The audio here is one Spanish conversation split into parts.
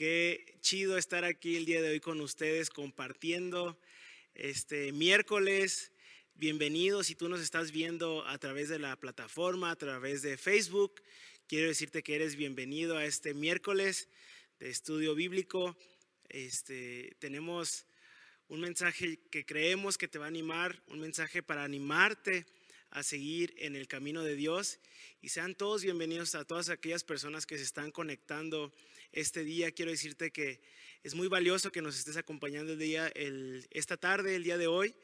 Qué chido estar aquí el día de hoy con ustedes compartiendo este miércoles. Bienvenidos si tú nos estás viendo a través de la plataforma, a través de Facebook. Quiero decirte que eres bienvenido a este miércoles de estudio bíblico. Este, tenemos un mensaje que creemos que te va a animar, un mensaje para animarte a seguir en el camino de Dios. Y sean todos bienvenidos a todas aquellas personas que se están conectando este día. Quiero decirte que es muy valioso que nos estés acompañando el día, el, esta tarde, el día de hoy.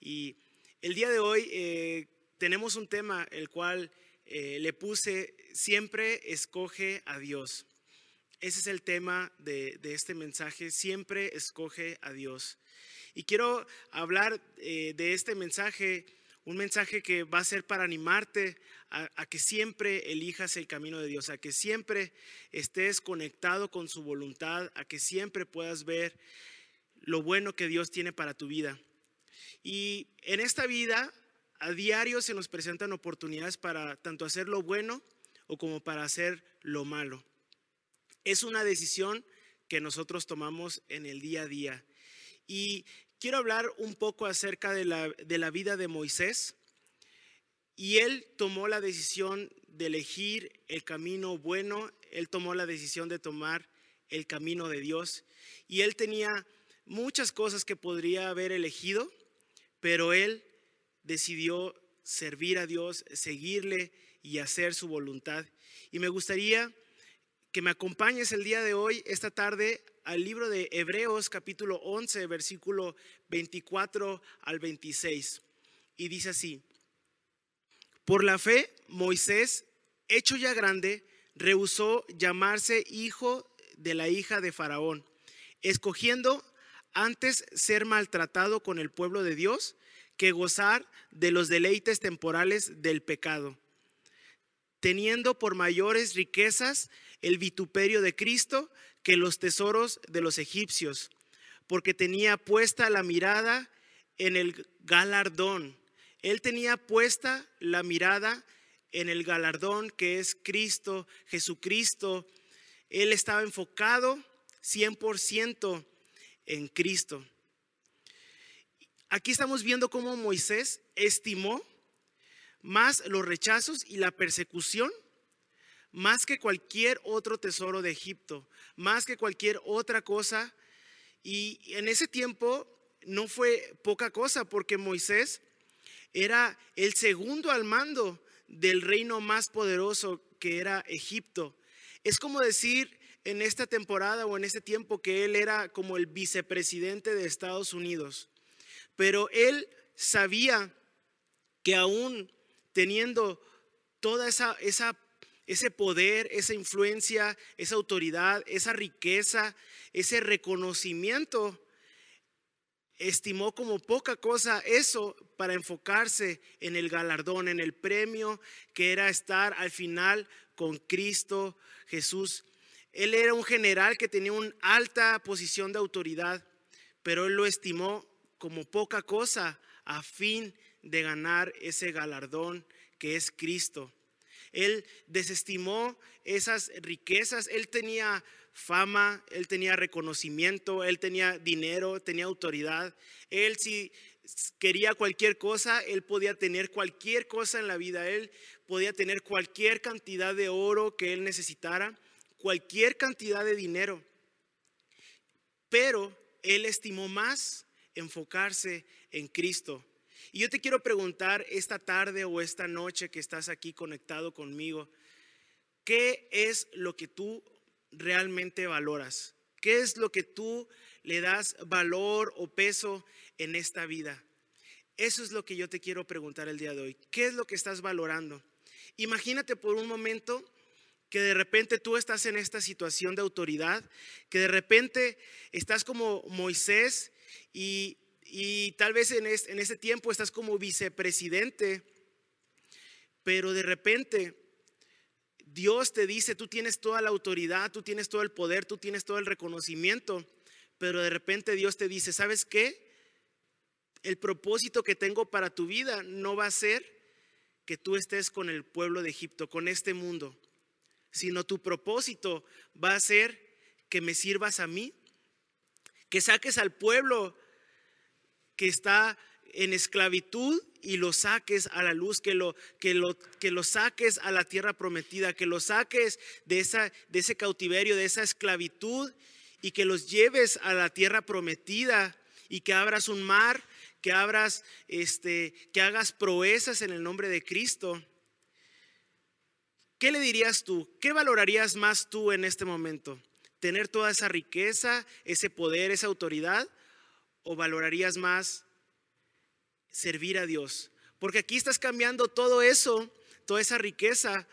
Y el día de hoy eh, tenemos un tema el cual eh, le puse, siempre escoge a Dios. Ese es el tema de, este mensaje, siempre escoge a Dios. Y quiero hablar eh, de este mensaje un mensaje que va a ser para animarte a, que siempre elijas el camino de Dios, a que siempre estés conectado con su voluntad, a que siempre puedas ver lo bueno que Dios tiene para tu vida. Y en esta vida, a diario se nos presentan oportunidades para tanto hacer lo bueno o como para hacer lo malo. Es una decisión que nosotros tomamos en el día a día. Y quiero hablar un poco acerca de la, de la vida de Moisés. Y él tomó la decisión de elegir el camino bueno, él tomó la decisión de tomar el camino de Dios. Y él tenía muchas cosas que podría haber elegido, pero él decidió servir a Dios, seguirle y hacer su voluntad. Y me gustaría que me acompañes el día de hoy, esta tarde, al libro de Hebreos capítulo 11, versículo 24 al 26. Y dice así, por la fe, Moisés, hecho ya grande, rehusó llamarse hijo de la hija de Faraón, escogiendo antes ser maltratado con el pueblo de Dios que gozar de los deleites temporales del pecado, teniendo por mayores riquezas el vituperio de Cristo que los tesoros de los egipcios, porque tenía puesta la mirada en el galardón. Él tenía puesta la mirada en el galardón que es Cristo, Jesucristo. Él estaba enfocado 100% en Cristo. Aquí estamos viendo cómo Moisés estimó más los rechazos y la persecución más que cualquier otro tesoro de Egipto, más que cualquier otra cosa. Y en ese tiempo no fue poca cosa porque Moisés era el segundo al mando del reino más poderoso que era Egipto. Es como decir en esta temporada o en este tiempo que él era como el vicepresidente de Estados Unidos. Pero él sabía que aún teniendo toda esa, esa ese poder, esa influencia, esa autoridad, esa riqueza, ese reconocimiento, estimó como poca cosa eso para enfocarse en el galardón, en el premio que era estar al final con Cristo Jesús. Él era un general que tenía una alta posición de autoridad, pero él lo estimó como poca cosa a fin de ganar ese galardón que es Cristo. Él desestimó esas riquezas. Él tenía fama, él tenía reconocimiento, él tenía dinero, tenía autoridad. Él si quería cualquier cosa, él podía tener cualquier cosa en la vida. Él podía tener cualquier cantidad de oro que él necesitara, cualquier cantidad de dinero. Pero él estimó más enfocarse en Cristo y yo te quiero preguntar esta tarde o esta noche que estás aquí conectado conmigo, ¿qué es lo que tú realmente valoras? ¿Qué es lo que tú le das valor o peso en esta vida? Eso es lo que yo te quiero preguntar el día de hoy. ¿Qué es lo que estás valorando? Imagínate por un momento que de repente tú estás en esta situación de autoridad, que de repente estás como Moisés y, tal vez en, en ese tiempo estás como vicepresidente, pero de repente Dios te dice, tú tienes toda la autoridad, tú tienes todo el poder, tú tienes todo el reconocimiento, pero de repente Dios te dice, ¿sabes qué? El propósito que tengo para tu vida no va a ser que tú estés con el pueblo de Egipto, con este mundo, sino tu propósito va a ser que me sirvas a mí, que saques al pueblo que está en esclavitud y lo saques a la luz, que lo, que lo, que lo saques a la tierra prometida, que lo saques de, esa, de ese cautiverio, de esa esclavitud y que los lleves a la tierra prometida y que abras un mar, que abras, este, que hagas proezas en el nombre de Cristo. ¿Qué le dirías tú? ¿Qué valorarías más tú en este momento? ¿Tener toda esa riqueza, ese poder, esa autoridad? ¿O valorarías más servir a Dios. Porque aquí estás cambiando todo eso, toda esa riqueza,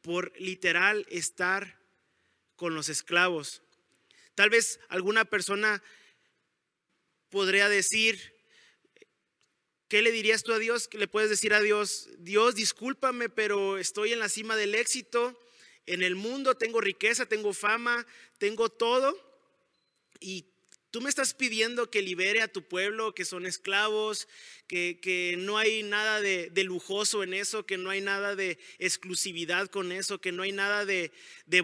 por literal estar con los esclavos. Tal vez alguna persona podría decir, ¿qué le dirías tú a Dios? ¿Qué le puedes decir a Dios? Dios, discúlpame, pero estoy en la cima del éxito. En el mundo tengo riqueza, tengo fama, tengo todo. Y Tú me estás pidiendo que libere a tu pueblo, que son esclavos, que, no hay nada de, lujoso en eso, que no hay nada de exclusividad con eso, que no hay nada de,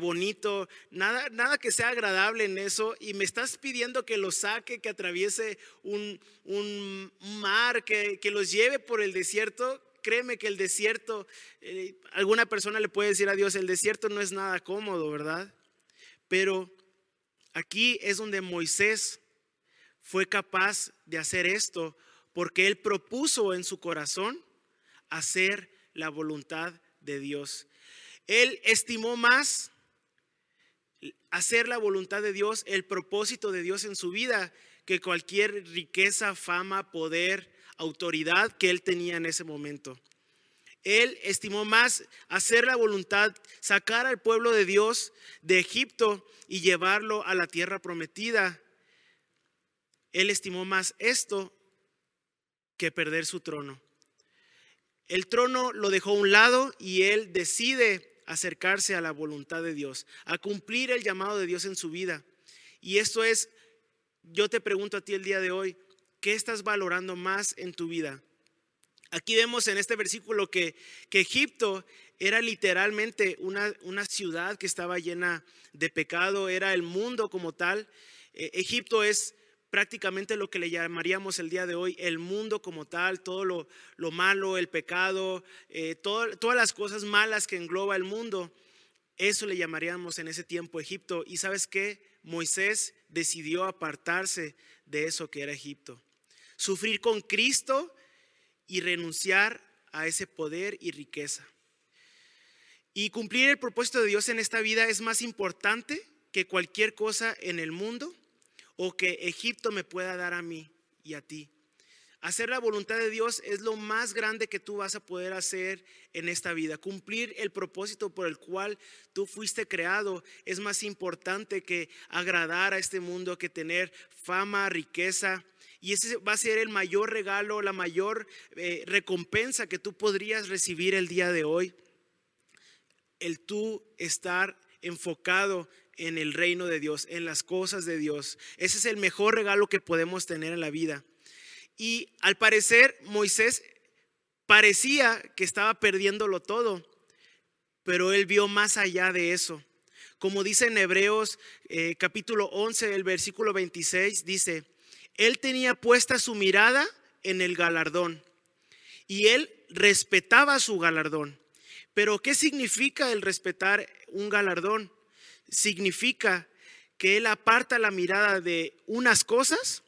bonito, nada, nada que sea agradable en eso. Y me estás pidiendo que los saque, que atraviese un, mar, que, los lleve por el desierto. Créeme que el desierto, eh, alguna persona le puede decir a Dios, el desierto no es nada cómodo, ¿verdad? Pero Aquí es donde Moisés fue capaz de hacer esto porque él propuso en su corazón hacer la voluntad de Dios. Él estimó más hacer la voluntad de Dios, el propósito de Dios en su vida, que cualquier riqueza, fama, poder, autoridad que él tenía en ese momento. Él estimó más hacer la voluntad, sacar al pueblo de Dios de Egipto y llevarlo a la tierra prometida. Él estimó más esto que perder su trono. El trono lo dejó a un lado y él decide acercarse a la voluntad de Dios, a cumplir el llamado de Dios en su vida. Y esto es, yo te pregunto a ti el día de hoy, ¿qué estás valorando más en tu vida? Aquí vemos en este versículo que, que Egipto era literalmente una, una, ciudad que estaba llena de pecado, era el mundo como tal. Eh, Egipto es prácticamente lo que le llamaríamos el día de hoy el mundo como tal, todo lo, lo malo, el pecado, eh, todas las cosas malas que engloba el mundo. Eso le llamaríamos en ese tiempo Egipto. Y sabes qué? Moisés decidió apartarse de eso que era Egipto. Sufrir con Cristo y renunciar a ese poder y riqueza. Y cumplir el propósito de Dios en esta vida es más importante que cualquier cosa en el mundo o que Egipto me pueda dar a mí y a ti. Hacer la voluntad de Dios es lo más grande que tú vas a poder hacer en esta vida. Cumplir el propósito por el cual tú fuiste creado es más importante que agradar a este mundo, que tener fama, riqueza, y ese va a ser el mayor regalo, la mayor eh, recompensa que tú podrías recibir el día de hoy. El tú estar enfocado en el reino de Dios, en las cosas de Dios. Ese es el mejor regalo que podemos tener en la vida. Y al parecer Moisés parecía que estaba perdiéndolo todo, pero él vio más allá de eso. Como dice en Hebreos eh, capítulo 11, el versículo 26, dice, él tenía puesta su mirada en el galardón y él respetaba su galardón. Pero ¿qué significa el respetar un galardón? Significa que él aparta la mirada de unas cosas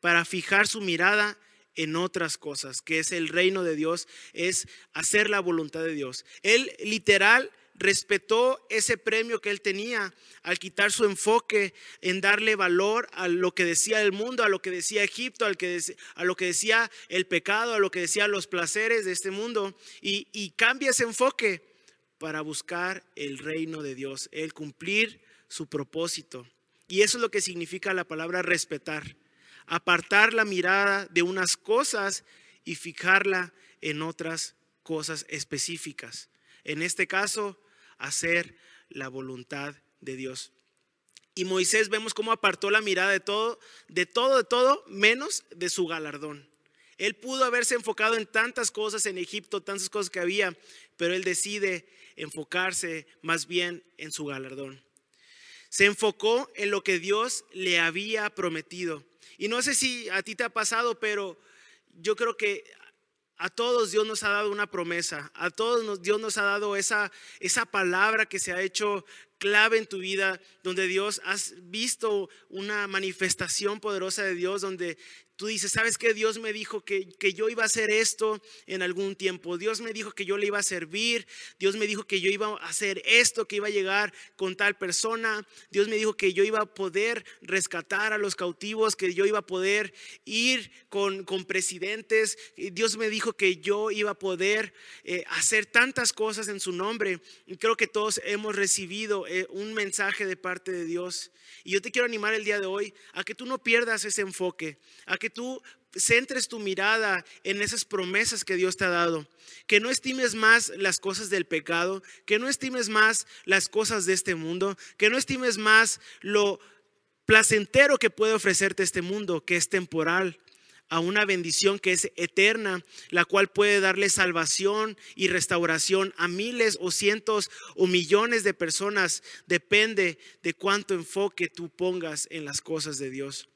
para fijar su mirada en otras cosas, que es el reino de Dios, es hacer la voluntad de Dios. Él literal respetó ese premio que él tenía al quitar su enfoque en darle valor a lo que decía el mundo, a lo que decía Egipto, a lo que decía el pecado, a lo que decía los placeres de este mundo y, y cambia ese enfoque para buscar el reino de Dios, el cumplir su propósito. Y eso es lo que significa la palabra respetar. Apartar la mirada de unas cosas y fijarla en otras cosas específicas. En este caso, hacer la voluntad de Dios. Y Moisés vemos cómo apartó la mirada de todo, de todo, de todo, menos de su galardón. Él pudo haberse enfocado en tantas cosas en Egipto, tantas cosas que había, pero él decide enfocarse más bien en su galardón. Se enfocó en lo que Dios le había prometido. Y no sé si a ti te ha pasado, pero yo creo que a todos Dios nos ha dado una promesa, a todos Dios nos ha dado esa, esa palabra que se ha hecho clave en tu vida, donde Dios has visto una manifestación poderosa de Dios, donde tú dices, ¿sabes qué? Dios me dijo que, que, yo iba a hacer esto en algún tiempo. Dios me dijo que yo le iba a servir. Dios me dijo que yo iba a hacer esto, que iba a llegar con tal persona. Dios me dijo que yo iba a poder rescatar a los cautivos, que yo iba a poder ir con, con presidentes. Dios me dijo que yo iba a poder eh, hacer tantas cosas en su nombre. Creo que todos hemos recibido eh, un mensaje de parte de Dios. Y yo te quiero animar el día de hoy a que tú no pierdas ese enfoque, a que tú centres tu mirada en esas promesas que Dios te ha dado. Que no estimes más las cosas del pecado, que no estimes más las cosas de este mundo, que no estimes más lo placentero que puede ofrecerte este mundo, que es temporal a una bendición que es eterna, la cual puede darle salvación y restauración a miles o cientos o millones de personas. Depende de cuánto enfoque tú pongas en las cosas de Dios.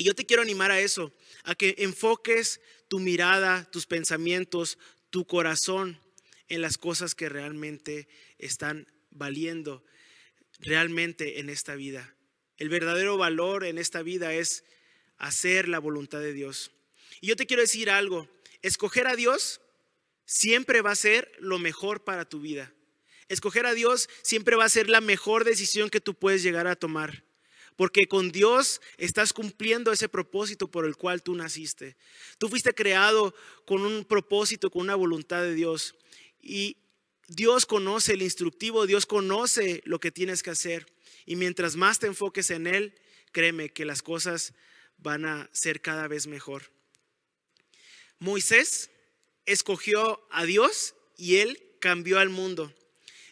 Y yo te quiero animar a eso, a que enfoques tu mirada, tus pensamientos, tu corazón en las cosas que realmente están valiendo realmente en esta vida. El verdadero valor en esta vida es hacer la voluntad de Dios. Y yo te quiero decir algo, escoger a Dios siempre va a ser lo mejor para tu vida. Escoger a Dios siempre va a ser la mejor decisión que tú puedes llegar a tomar. Porque con Dios estás cumpliendo ese propósito por el cual tú naciste. Tú fuiste creado con un propósito, con una voluntad de Dios. Y Dios conoce el instructivo, Dios conoce lo que tienes que hacer. Y mientras más te enfoques en Él, créeme que las cosas van a ser cada vez mejor. Moisés escogió a Dios y él cambió al mundo.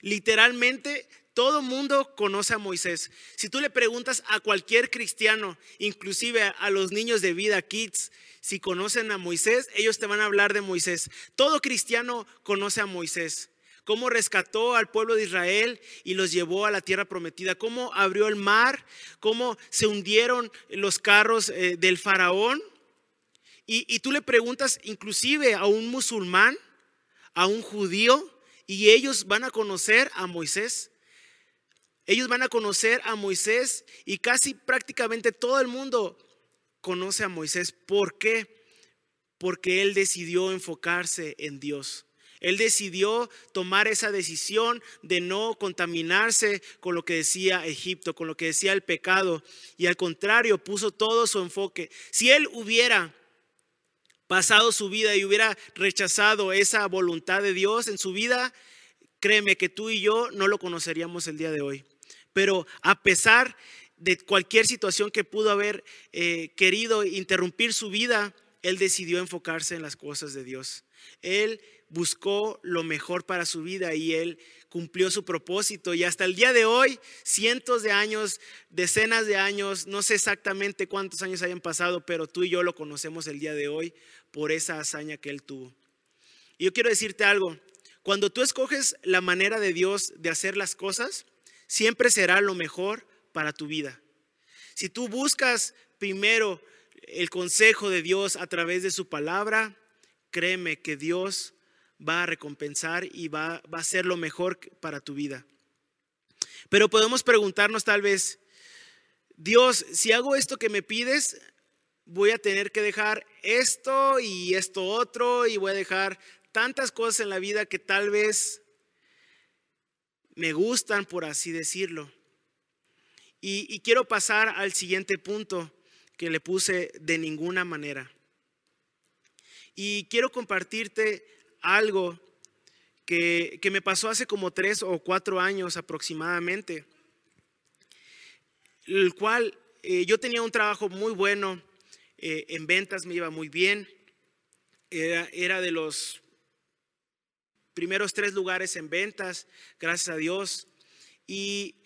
Literalmente todo mundo conoce a Moisés. Si tú le preguntas a cualquier cristiano, inclusive a los niños de vida, kids, si conocen a Moisés, ellos te van a hablar de Moisés. Todo cristiano conoce a Moisés cómo rescató al pueblo de Israel y los llevó a la tierra prometida, cómo abrió el mar, cómo se hundieron los carros eh, del faraón. Y, y tú le preguntas inclusive a un musulmán, a un judío, y ellos van a conocer a Moisés. Ellos van a conocer a Moisés y casi prácticamente todo el mundo conoce a Moisés. ¿Por qué? Porque él decidió enfocarse en Dios. Él decidió tomar esa decisión de no contaminarse con lo que decía Egipto, con lo que decía el pecado, y al contrario puso todo su enfoque. Si él hubiera pasado su vida y hubiera rechazado esa voluntad de Dios en su vida, créeme que tú y yo no lo conoceríamos el día de hoy. Pero a pesar de cualquier situación que pudo haber eh, querido interrumpir su vida, él decidió enfocarse en las cosas de Dios. Él buscó lo mejor para su vida y él cumplió su propósito. Y hasta el día de hoy, cientos de años, decenas de años, no sé exactamente cuántos años hayan pasado, pero tú y yo lo conocemos el día de hoy por esa hazaña que él tuvo. Y yo quiero decirte algo, cuando tú escoges la manera de Dios de hacer las cosas, siempre será lo mejor para tu vida. Si tú buscas primero el consejo de Dios a través de su palabra, créeme que Dios va a recompensar y va, va a ser lo mejor para tu vida. Pero podemos preguntarnos tal vez, Dios, si hago esto que me pides, voy a tener que dejar esto y esto otro y voy a dejar tantas cosas en la vida que tal vez me gustan, por así decirlo. Y, quiero pasar al siguiente punto que le puse de ninguna manera. Y quiero compartirte algo que, me pasó hace como tres o cuatro años aproximadamente, el cual eh, yo tenía un trabajo muy bueno eh, en ventas, me iba muy bien, era, era de los primeros tres lugares en ventas, gracias a Dios. Y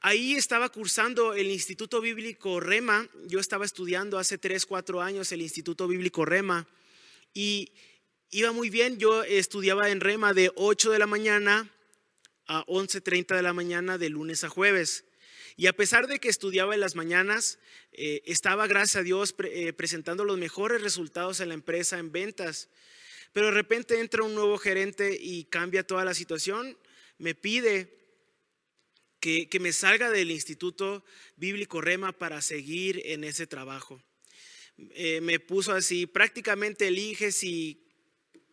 ahí estaba cursando el Instituto Bíblico Rema. Yo estaba estudiando hace tres, cuatro años el Instituto Bíblico Rema. Y iba muy bien. Yo estudiaba en Rema de 8 de la mañana a 11.30 de la mañana de lunes a jueves. Y a pesar de que estudiaba en las mañanas, eh, estaba, gracias a Dios, eh, presentando los mejores resultados en la empresa en ventas. Pero de repente entra un nuevo gerente y cambia toda la situación. Me pide que, me salga del Instituto Bíblico Rema para seguir en ese trabajo. Eh, me puso así, prácticamente elige si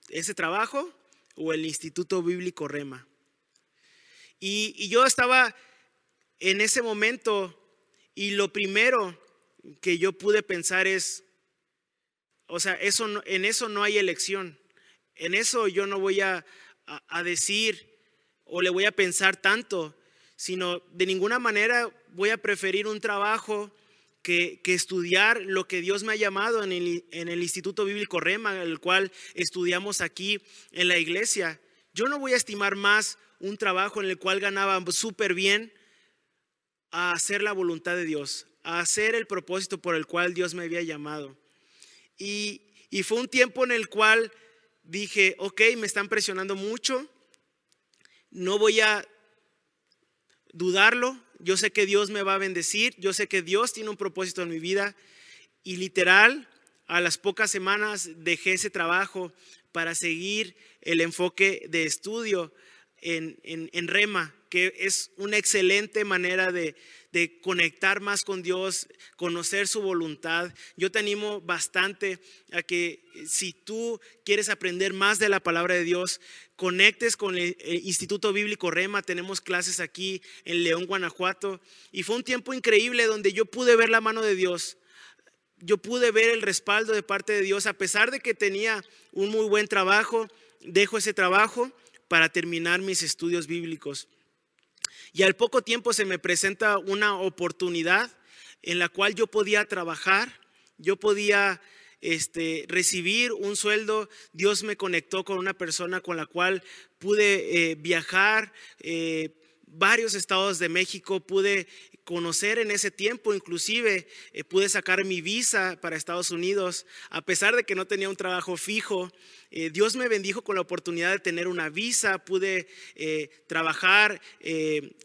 ese trabajo o el Instituto Bíblico Rema. Y, y yo estaba en ese momento y lo primero que yo pude pensar es, o sea, eso en eso no hay elección. En eso yo no voy a, decir o le voy a pensar tanto, sino de ninguna manera voy a preferir un trabajo que, estudiar lo que Dios me ha llamado en el, en el, Instituto Bíblico Rema, el cual estudiamos aquí en la iglesia. Yo no voy a estimar más un trabajo en el cual ganaba súper bien a hacer la voluntad de Dios, a hacer el propósito por el cual Dios me había llamado. Y, y fue un tiempo en el cual dije, ok, me están presionando mucho, no voy a dudarlo, yo sé que Dios me va a bendecir, yo sé que Dios tiene un propósito en mi vida y literal, a las pocas semanas dejé ese trabajo para seguir el enfoque de estudio en, en Rema, que es una excelente manera de, conectar más con Dios, conocer su voluntad. Yo te animo bastante a que si tú quieres aprender más de la palabra de Dios, conectes con el, Instituto Bíblico Rema. Tenemos clases aquí en León, Guanajuato. Y fue un tiempo increíble donde yo pude ver la mano de Dios. Yo pude ver el respaldo de parte de Dios, a pesar de que tenía un muy buen trabajo, dejo ese trabajo para terminar mis estudios bíblicos. Y al poco tiempo se me presenta una oportunidad en la cual yo podía trabajar, yo podía este, recibir un sueldo. Dios me conectó con una persona con la cual pude eh, viajar. Eh, varios estados de México, pude conocer en ese tiempo, inclusive eh, pude sacar mi visa para Estados Unidos, a pesar de que no tenía un trabajo fijo. Eh, Dios me bendijo con la oportunidad de tener una visa, pude eh, trabajar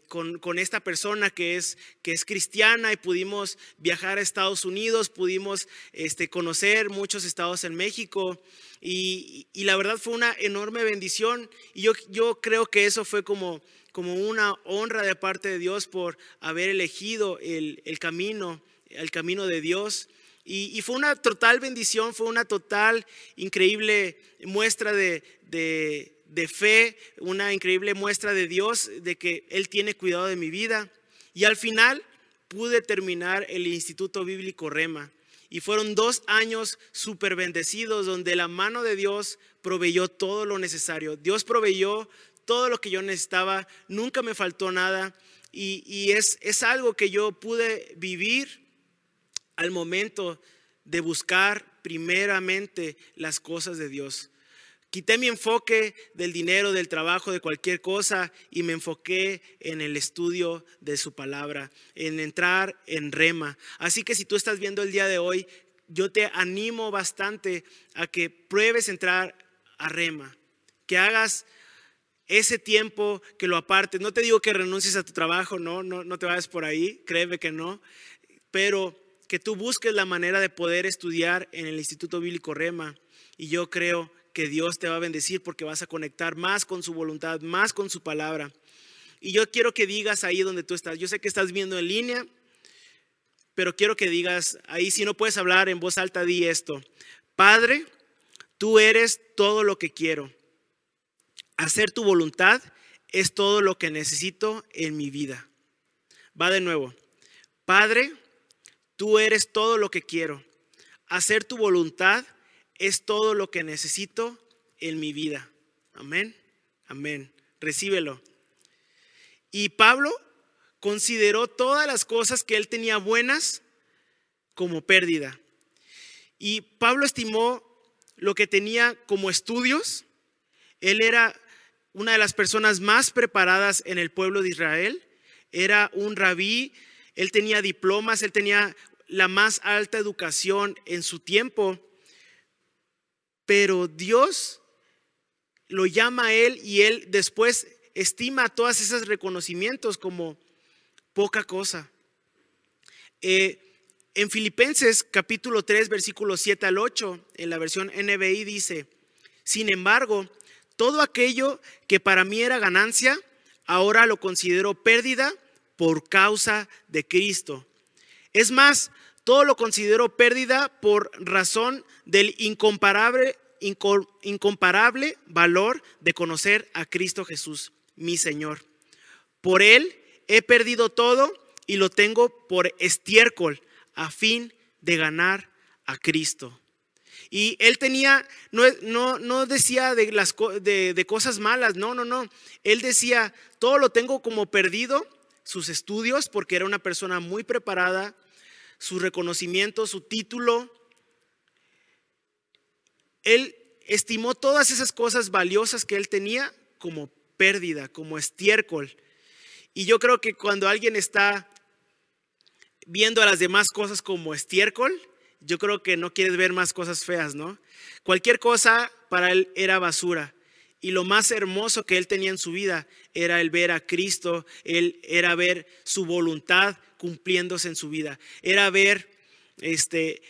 con, esta persona que es, que es cristiana y pudimos viajar a Estados Unidos, pudimos este, conocer muchos estados en México. Y, la verdad fue una enorme bendición y yo, yo creo que eso fue como como una honra de parte de Dios por haber elegido el, camino, el camino de Dios. Y, fue una total bendición, fue una total increíble muestra de, de, fe, una increíble muestra de Dios, de que Él tiene cuidado de mi vida. Y al final pude terminar el Instituto Bíblico Rema. Y fueron dos años súper bendecidos donde la mano de Dios proveyó todo lo necesario. Dios proveyó todo lo que yo necesitaba, nunca me faltó nada y, es, es algo que yo pude vivir al momento de buscar primeramente las cosas de Dios. Quité mi enfoque del dinero, del trabajo, de cualquier cosa y me enfoqué en el estudio de su palabra, en entrar en rema. Así que si tú estás viendo el día de hoy, yo te animo bastante a que pruebes entrar a rema, que hagas ese tiempo que lo apartes. No te digo que renuncies a tu trabajo, no, no, no te vayas por ahí, créeme que no, pero que tú busques la manera de poder estudiar en el Instituto Bíblico Rema. Y yo creo que Dios te va a bendecir porque vas a conectar más con su voluntad, más con su palabra. Y yo quiero que digas ahí donde tú estás. Yo sé que estás viendo en línea, pero quiero que digas ahí, si no puedes hablar en voz alta, di esto. Padre, tú eres todo lo que quiero hacer tu voluntad es todo lo que necesito en mi vida. Va de nuevo. Padre, tú eres todo lo que quiero. Hacer tu voluntad es todo lo que necesito en mi vida. Amén. Amén. Recíbelo. Y Pablo consideró todas las cosas que él tenía buenas como pérdida. Y Pablo estimó lo que tenía como estudios. Él era una de las personas más preparadas en el pueblo de Israel. Era un rabí, él tenía diplomas, él tenía la más alta educación en su tiempo. Pero Dios lo llama a él y él después estima todos esos reconocimientos como poca cosa. Eh, en Filipenses capítulo 3, versículos 7 al 8, en la versión NBI dice, sin embargo, todo aquello que para mí era ganancia, ahora lo considero pérdida por causa de Cristo. Es más, todo lo considero pérdida por razón del incomparable, incomparable valor de conocer a Cristo Jesús, mi Señor. Por Él he perdido todo y lo tengo por estiércol a fin de ganar a Cristo. Y él tenía, no, no, no decía de, las, de, de cosas malas, no, no, no. Él decía, todo lo tengo como perdido, sus estudios, porque era una persona muy preparada, su reconocimiento, su título. Él estimó todas esas cosas valiosas que él tenía como pérdida, como estiércol. Y yo creo que cuando alguien está viendo a las demás cosas como estiércol, yo creo que no quieres ver más cosas feas, ¿no? Cualquier cosa para él era basura. Y lo más hermoso que él tenía en su vida era el ver a Cristo, él era ver su voluntad cumpliéndose en su vida, era ver este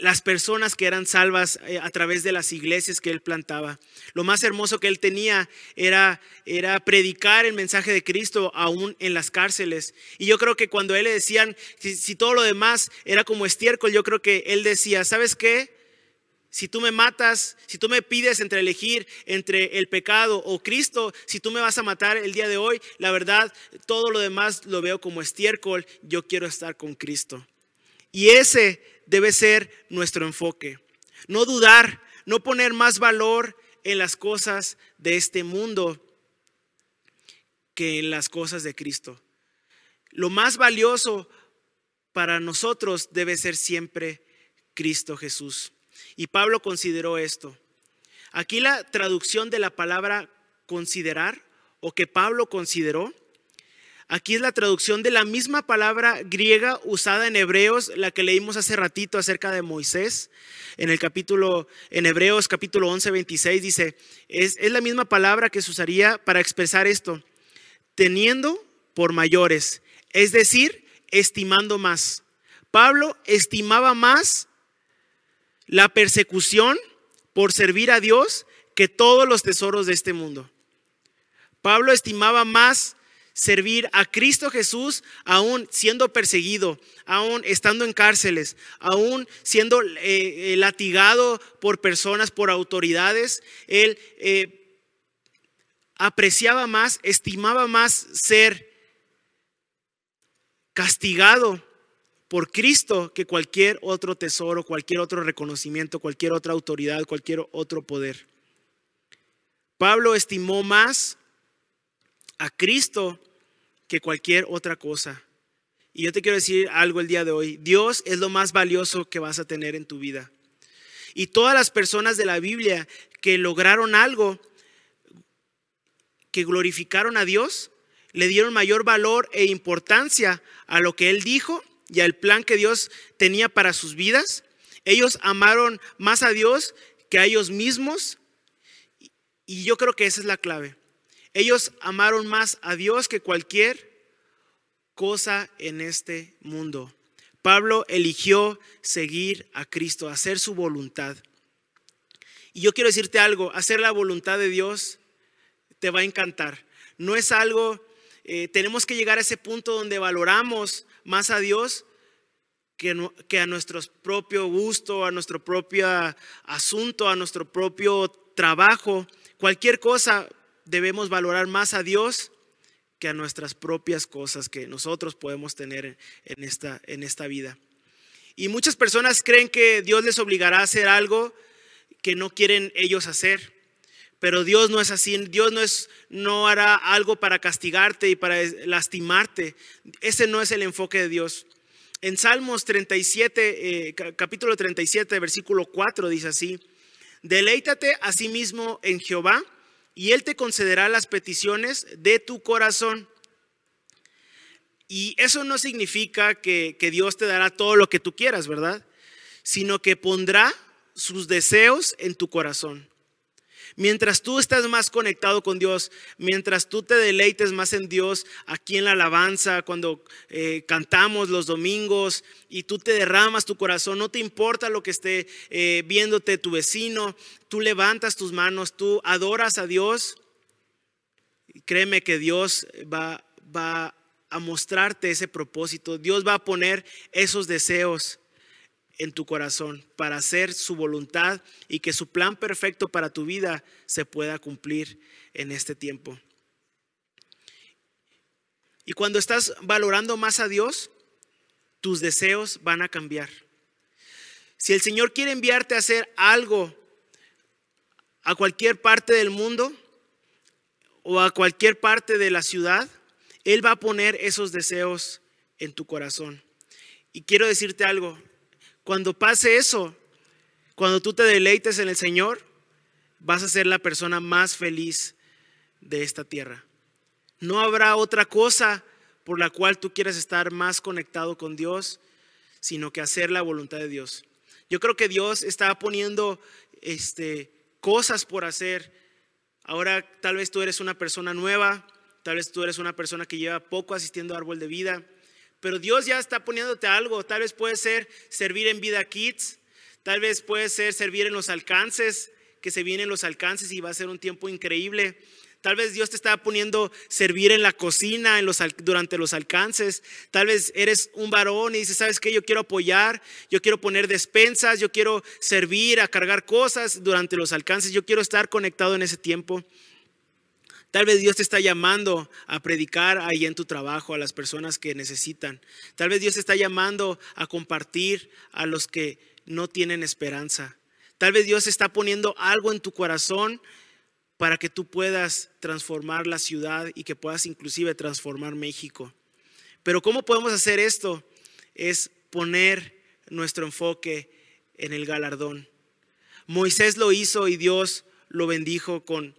las personas que eran salvas eh, a través de las iglesias que él plantaba. Lo más hermoso que él tenía era, era predicar el mensaje de Cristo aún en las cárceles. Y yo creo que cuando él le decían, si, todo lo demás era como estiércol, yo creo que él decía, ¿sabes qué? Si tú me matas, si tú me pides entre elegir entre el pecado o Cristo, si tú me vas a matar el día de hoy, la verdad, todo lo demás lo veo como estiércol, yo quiero estar con Cristo. Y ese debe ser nuestro enfoque. No dudar, no poner más valor en las cosas de este mundo que en las cosas de Cristo. Lo más valioso para nosotros debe ser siempre Cristo Jesús. Y Pablo consideró esto. Aquí la traducción de la palabra considerar o que Pablo consideró Aquí es la traducción de la misma palabra griega usada en Hebreos, la que leímos hace ratito acerca de Moisés. En el capítulo, en Hebreos capítulo 11, 26 dice, es, es la misma palabra que se usaría para expresar esto, teniendo por mayores, es decir, estimando más. Pablo estimaba más la persecución por servir a Dios que todos los tesoros de este mundo. Pablo estimaba más servir a Cristo Jesús aún siendo perseguido, aún estando en cárceles, aún siendo eh, eh, latigado por personas, por autoridades. Él eh, apreciaba más, estimaba más ser castigado por Cristo que cualquier otro tesoro, cualquier otro reconocimiento, cualquier otra autoridad, cualquier otro poder. Pablo estimó más a Cristo que cualquier otra cosa. Y yo te quiero decir algo el día de hoy. Dios es lo más valioso que vas a tener en tu vida. Y todas las personas de la Biblia que lograron algo, que glorificaron a Dios, le dieron mayor valor e importancia a lo que Él dijo y al plan que Dios tenía para sus vidas. Ellos amaron más a Dios que a ellos mismos. Y yo creo que esa es la clave. Ellos amaron más a Dios que cualquier cosa en este mundo. Pablo eligió seguir a Cristo, hacer su voluntad. Y yo quiero decirte algo, hacer la voluntad de Dios te va a encantar. No es algo, eh, tenemos que llegar a ese punto donde valoramos más a Dios que, que a nuestro propio gusto, a nuestro propio asunto, a nuestro propio trabajo. Cualquier cosa debemos valorar más a Dios que a nuestras propias cosas que nosotros podemos tener en esta, en esta vida. Y muchas personas creen que Dios les obligará a hacer algo que no quieren ellos hacer. Pero Dios no es así, Dios no, es, no hará algo para castigarte y para lastimarte. Ese no es el enfoque de Dios. En Salmos 37, eh, capítulo 37, versículo 4 dice así, deleítate a sí mismo en Jehová y Él te concederá las peticiones de tu corazón. Y eso no significa que, Dios te dará todo lo que tú quieras, ¿verdad? Sino que pondrá sus deseos en tu corazón. Mientras tú estás más conectado con Dios, mientras tú te deleites más en Dios, aquí en la alabanza, cuando eh, cantamos los domingos y tú te derramas tu corazón, no te importa lo que esté eh, viéndote tu vecino, tú levantas tus manos, tú adoras a Dios, créeme que Dios va, va a mostrarte ese propósito, Dios va a poner esos deseos en tu corazón para hacer su voluntad y que su plan perfecto para tu vida se pueda cumplir en este tiempo. Y cuando estás valorando más a Dios, tus deseos van a cambiar. Si el Señor quiere enviarte a hacer algo a cualquier parte del mundo o a cualquier parte de la ciudad, Él va a poner esos deseos en tu corazón. Y quiero decirte algo, cuando pase eso, cuando tú te deleites en el Señor, vas a ser la persona más feliz de esta tierra. No habrá otra cosa por la cual tú quieras estar más conectado con Dios, sino que hacer la voluntad de Dios. Yo creo que Dios está poniendo este, cosas por hacer. Ahora tal vez tú eres una persona nueva, tal vez tú eres una persona que lleva poco asistiendo a árbol de vida pero Dios ya está poniéndote algo. Tal vez puede ser servir en Vida Kids, tal vez puede ser servir en los alcances, que se vienen los alcances y va a ser un tiempo increíble. Tal vez Dios te está poniendo servir en la cocina durante los alcances. Tal vez eres un varón y dices, ¿sabes qué? Yo quiero apoyar, yo quiero poner despensas, yo quiero servir, a cargar cosas durante los alcances, yo quiero estar conectado en ese tiempo. Tal vez Dios te está llamando a predicar ahí en tu trabajo a las personas que necesitan. Tal vez Dios te está llamando a compartir a los que no tienen esperanza. Tal vez Dios está poniendo algo en tu corazón para que tú puedas transformar la ciudad y que puedas inclusive transformar México. Pero ¿cómo podemos hacer esto? Es poner nuestro enfoque en el galardón. Moisés lo hizo y Dios lo bendijo con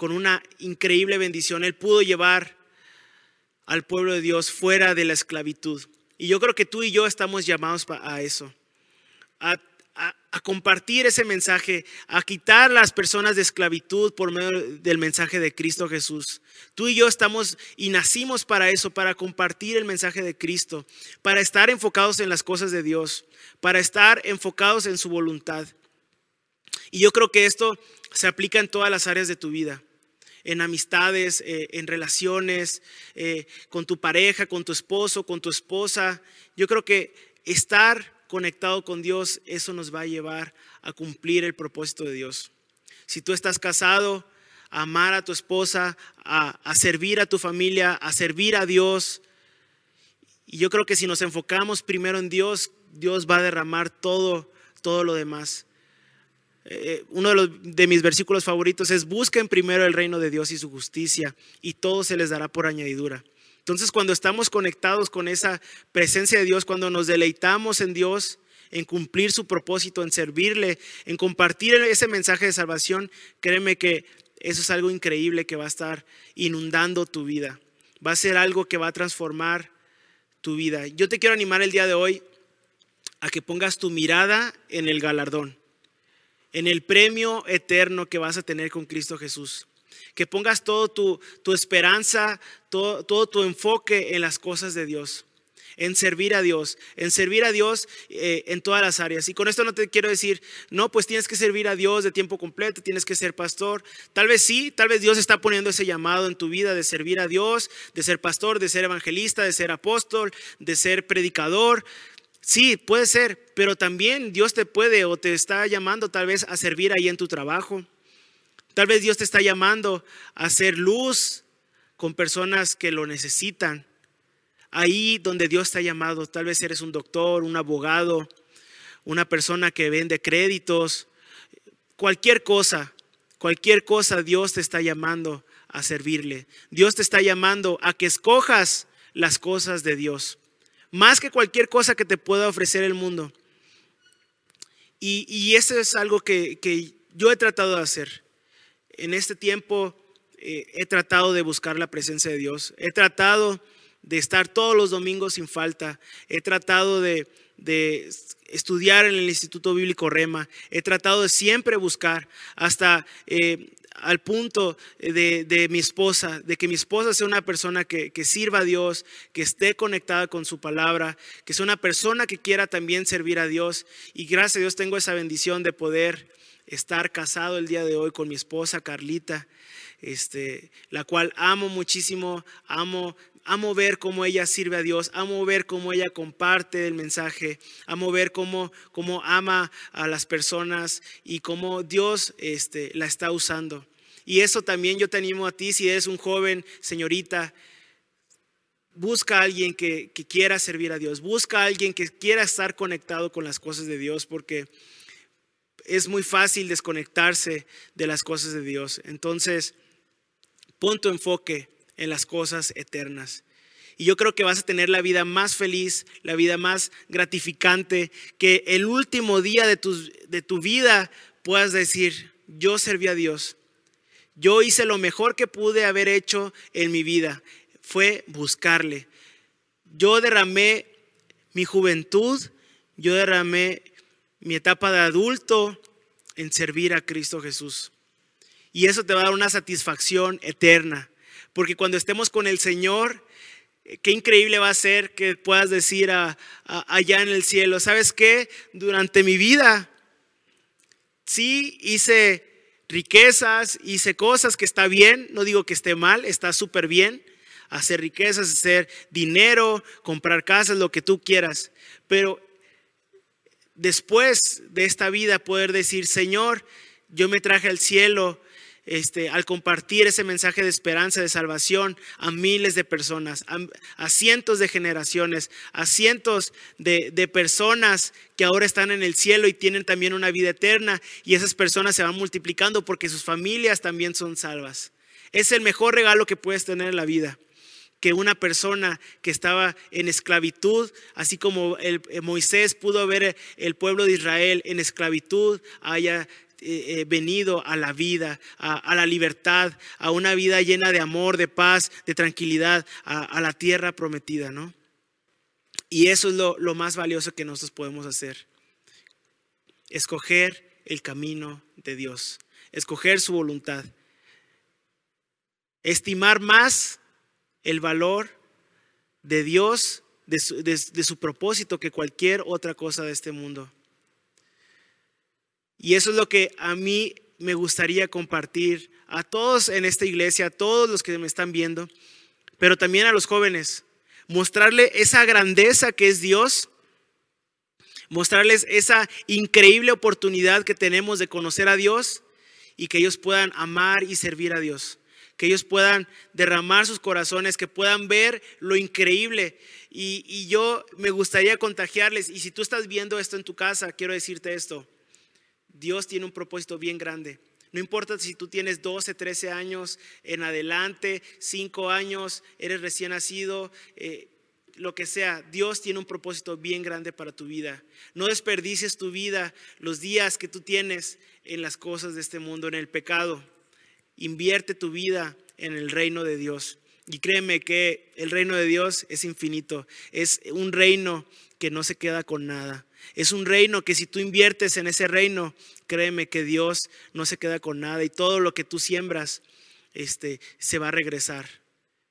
con una increíble bendición. Él pudo llevar al pueblo de Dios fuera de la esclavitud. Y yo creo que tú y yo estamos llamados a eso, a, compartir ese mensaje, a quitar las personas de esclavitud por medio del mensaje de Cristo Jesús. Tú y yo estamos y nacimos para eso, para compartir el mensaje de Cristo, para estar enfocados en las cosas de Dios, para estar enfocados en su voluntad. Y yo creo que esto se aplica en todas las áreas de tu vida en amistades, eh, en relaciones, eh, con tu pareja, con tu esposo, con tu esposa. Yo creo que estar conectado con Dios, eso nos va a llevar a cumplir el propósito de Dios. Si tú estás casado, a amar a tu esposa, a, a servir a tu familia, a servir a Dios. Y yo creo que si nos enfocamos primero en Dios, Dios va a derramar todo, todo lo demás. Eh, uno de, mis versículos favoritos es, busquen primero el reino de Dios y su justicia y todo se les dará por añadidura. Entonces cuando estamos conectados con esa presencia de Dios, cuando nos deleitamos en Dios, en cumplir su propósito, en servirle, en compartir ese mensaje de salvación, créeme que eso es algo increíble que va a estar inundando tu vida. Va a ser algo que va a transformar tu vida. Yo te quiero animar el día de hoy a que pongas tu mirada en el galardón en el premio eterno que vas a tener con Cristo Jesús. Que pongas todo tu, tu esperanza, todo, todo, tu enfoque en las cosas de Dios, en servir a Dios, en servir a Dios eh, en todas las áreas. Y con esto no te quiero decir, no, pues tienes que servir a Dios de tiempo completo, tienes que ser pastor. Tal vez sí, tal vez Dios está poniendo ese llamado en tu vida de servir a Dios, de ser pastor, de ser evangelista, de ser apóstol, de ser predicador. Sí, puede ser, pero también Dios te puede o te está llamando tal vez a servir ahí en tu trabajo. Tal vez Dios te está llamando a hacer luz con personas que lo necesitan. Ahí donde Dios te ha llamado, tal vez eres un doctor, un abogado, una persona que vende créditos, cualquier cosa, cualquier cosa Dios te está llamando a servirle. Dios te está llamando a que escojas las cosas de Dios, más que cualquier cosa que te pueda ofrecer el mundo. Y, eso es algo que, yo he tratado de hacer. En este tiempo eh, he tratado de buscar la presencia de Dios. He tratado de estar todos los domingos sin falta. He tratado de, estudiar en el Instituto Bíblico Rema. He tratado de siempre buscar hasta eh, al punto de, mi esposa, de que mi esposa sea una persona que, que, sirva a Dios, que esté conectada con su palabra, que sea una persona que quiera también servir a Dios. Y gracias a Dios tengo esa bendición de poder estar casado el día de hoy con mi esposa Carlita, este, la cual amo muchísimo, amo amo ver cómo ella sirve a Dios, amo ver cómo ella comparte el mensaje, amo ver cómo, cómo ama a las personas y cómo Dios este, la está usando. Y eso también yo te animo a ti, si eres un joven, señorita, busca a alguien que, que quiera servir a Dios, busca a alguien que quiera estar conectado con las cosas de Dios, porque es muy fácil desconectarse de las cosas de Dios. Entonces, pon tu enfoque en las cosas eternas. Y yo creo que vas a tener la vida más feliz, la vida más gratificante, que el último día de tu, de tu vida puedas decir, yo serví a Dios. Yo hice lo mejor que pude haber hecho en mi vida, fue buscarle. Yo derramé mi juventud, yo derramé mi etapa de adulto en servir a Cristo Jesús. Y eso te va a dar una satisfacción eterna. Porque cuando estemos con el Señor, eh, qué increíble va a ser que puedas decir allá en el cielo, ¿sabes qué? Durante mi vida, sí hice riquezas, hice cosas que está bien, no digo que esté mal, está súper bien. Hacer riquezas, hacer dinero, comprar casas, lo que tú quieras. Pero después de esta vida poder decir, Señor, yo me traje al cielo este, al compartir ese mensaje de esperanza, de salvación a miles de personas, a, cientos de generaciones, a cientos de, personas que ahora están en el cielo y tienen también una vida eterna y esas personas se van multiplicando porque sus familias también son salvas. Es el mejor regalo que puedes tener en la vida que una persona que estaba en esclavitud, así como el, Moisés pudo ver el pueblo de Israel en esclavitud, haya eh, eh, venido a la vida, a, la libertad, a una vida llena de amor, de paz, de tranquilidad, a, la tierra prometida, ¿no? Y eso es lo, más valioso que nosotros podemos hacer. Escoger el camino de Dios, escoger su voluntad, estimar más el valor de Dios, de su, propósito que cualquier otra cosa de este mundo. Y eso es lo que a mí me gustaría compartir a todos en esta iglesia, a todos los que me están viendo, pero también a los jóvenes. Mostrarle esa grandeza que es Dios, mostrarles esa increíble oportunidad que tenemos de conocer a Dios y que ellos puedan amar y servir a Dios, que ellos puedan derramar sus corazones, que puedan ver lo increíble. Y, y yo me gustaría contagiarles, y si tú estás viendo esto en tu casa, quiero decirte esto Dios tiene un propósito bien grande. No importa si tú tienes 12, 13 años en adelante, 5 años, eres recién nacido, eh, lo que sea, Dios tiene un propósito bien grande para tu vida. No desperdicies tu vida, los días que tú tienes en las cosas de este mundo, en el pecado. Invierte tu vida en el reino de Dios. Y créeme que el reino de Dios es infinito. Es un reino que no se queda con nada. Es un reino que si tú inviertes en ese reino, créeme que Dios no se queda con nada y todo lo que tú siembras este, se va a regresar.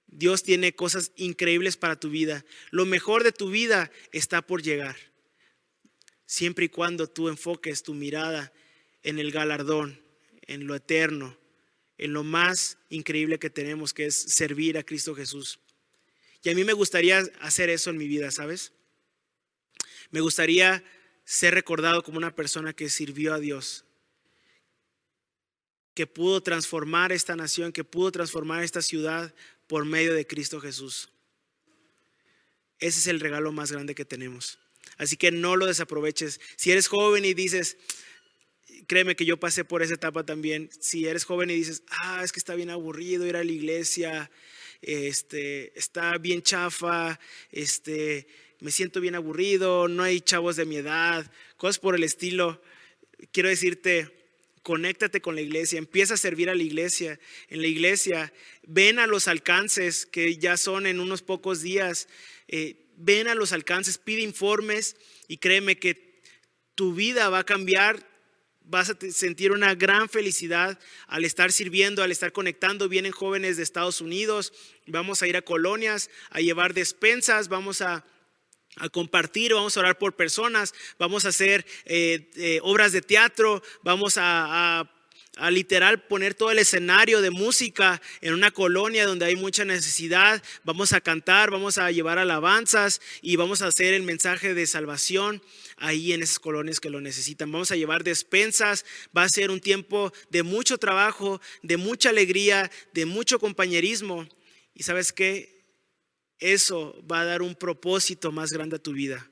Dios tiene cosas increíbles para tu vida. Lo mejor de tu vida está por llegar. Siempre y cuando tú enfoques tu mirada en el galardón, en lo eterno, en lo más increíble que tenemos, que es servir a Cristo Jesús. Y a mí me gustaría hacer eso en mi vida, ¿sabes? Me gustaría ser recordado como una persona que sirvió a Dios, que pudo transformar esta nación, que pudo transformar esta ciudad por medio de Cristo Jesús. Ese es el regalo más grande que tenemos. Así que no lo desaproveches. Si eres joven y dices, créeme que yo pasé por esa etapa también. Si eres joven y dices, ah, es que está bien aburrido ir a la iglesia, este, está bien chafa, este, me siento bien aburrido, no hay chavos de mi edad, cosas por el estilo. Quiero decirte, conéctate con la iglesia, empieza a servir a la iglesia. En la iglesia, ven a los alcances que ya son en unos pocos días, eh, ven a los alcances, pide informes y créeme que tu vida va a cambiar. Vas a sentir una gran felicidad al estar sirviendo, al estar conectando. Vienen jóvenes de Estados Unidos, vamos a ir a colonias, a llevar despensas, vamos a a compartir, vamos a orar por personas, vamos a hacer eh, eh, obras de teatro, vamos a, a, literal poner todo el escenario de música en una colonia donde hay mucha necesidad, vamos a cantar, vamos a llevar alabanzas y vamos a hacer el mensaje de salvación ahí en esas colonias que lo necesitan. Vamos a llevar despensas, va a ser un tiempo de mucho trabajo, de mucha alegría, de mucho compañerismo. Y sabes qué? Eso va a dar un propósito más grande a tu vida.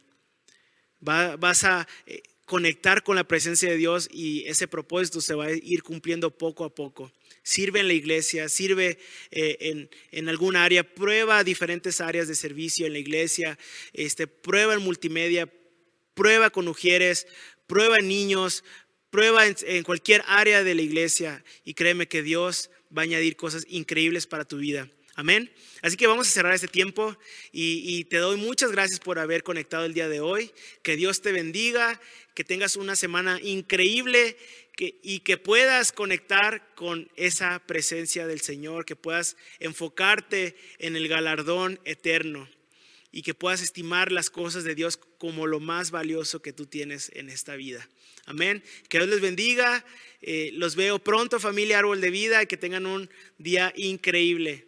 vas a eh, conectar con la presencia de Dios y ese propósito se va a ir cumpliendo poco a poco. Sirve en la iglesia, sirve eh, en, en, algún área, prueba diferentes áreas de servicio en la iglesia, este, prueba en multimedia, prueba con mujeres, prueba en niños, prueba en cualquier área de la iglesia y créeme que Dios va a añadir cosas increíbles para tu vida. Amén. Así que vamos a cerrar este tiempo y, te doy muchas gracias por haber conectado el día de hoy. Que Dios te bendiga, que tengas una semana increíble y que puedas conectar con esa presencia del Señor, que puedas enfocarte en el galardón eterno y que puedas estimar las cosas de Dios como lo más valioso que tú tienes en esta vida. Amén. Que Dios les bendiga. Eh, los veo pronto, familia Árbol de Vida, y que tengan un día increíble.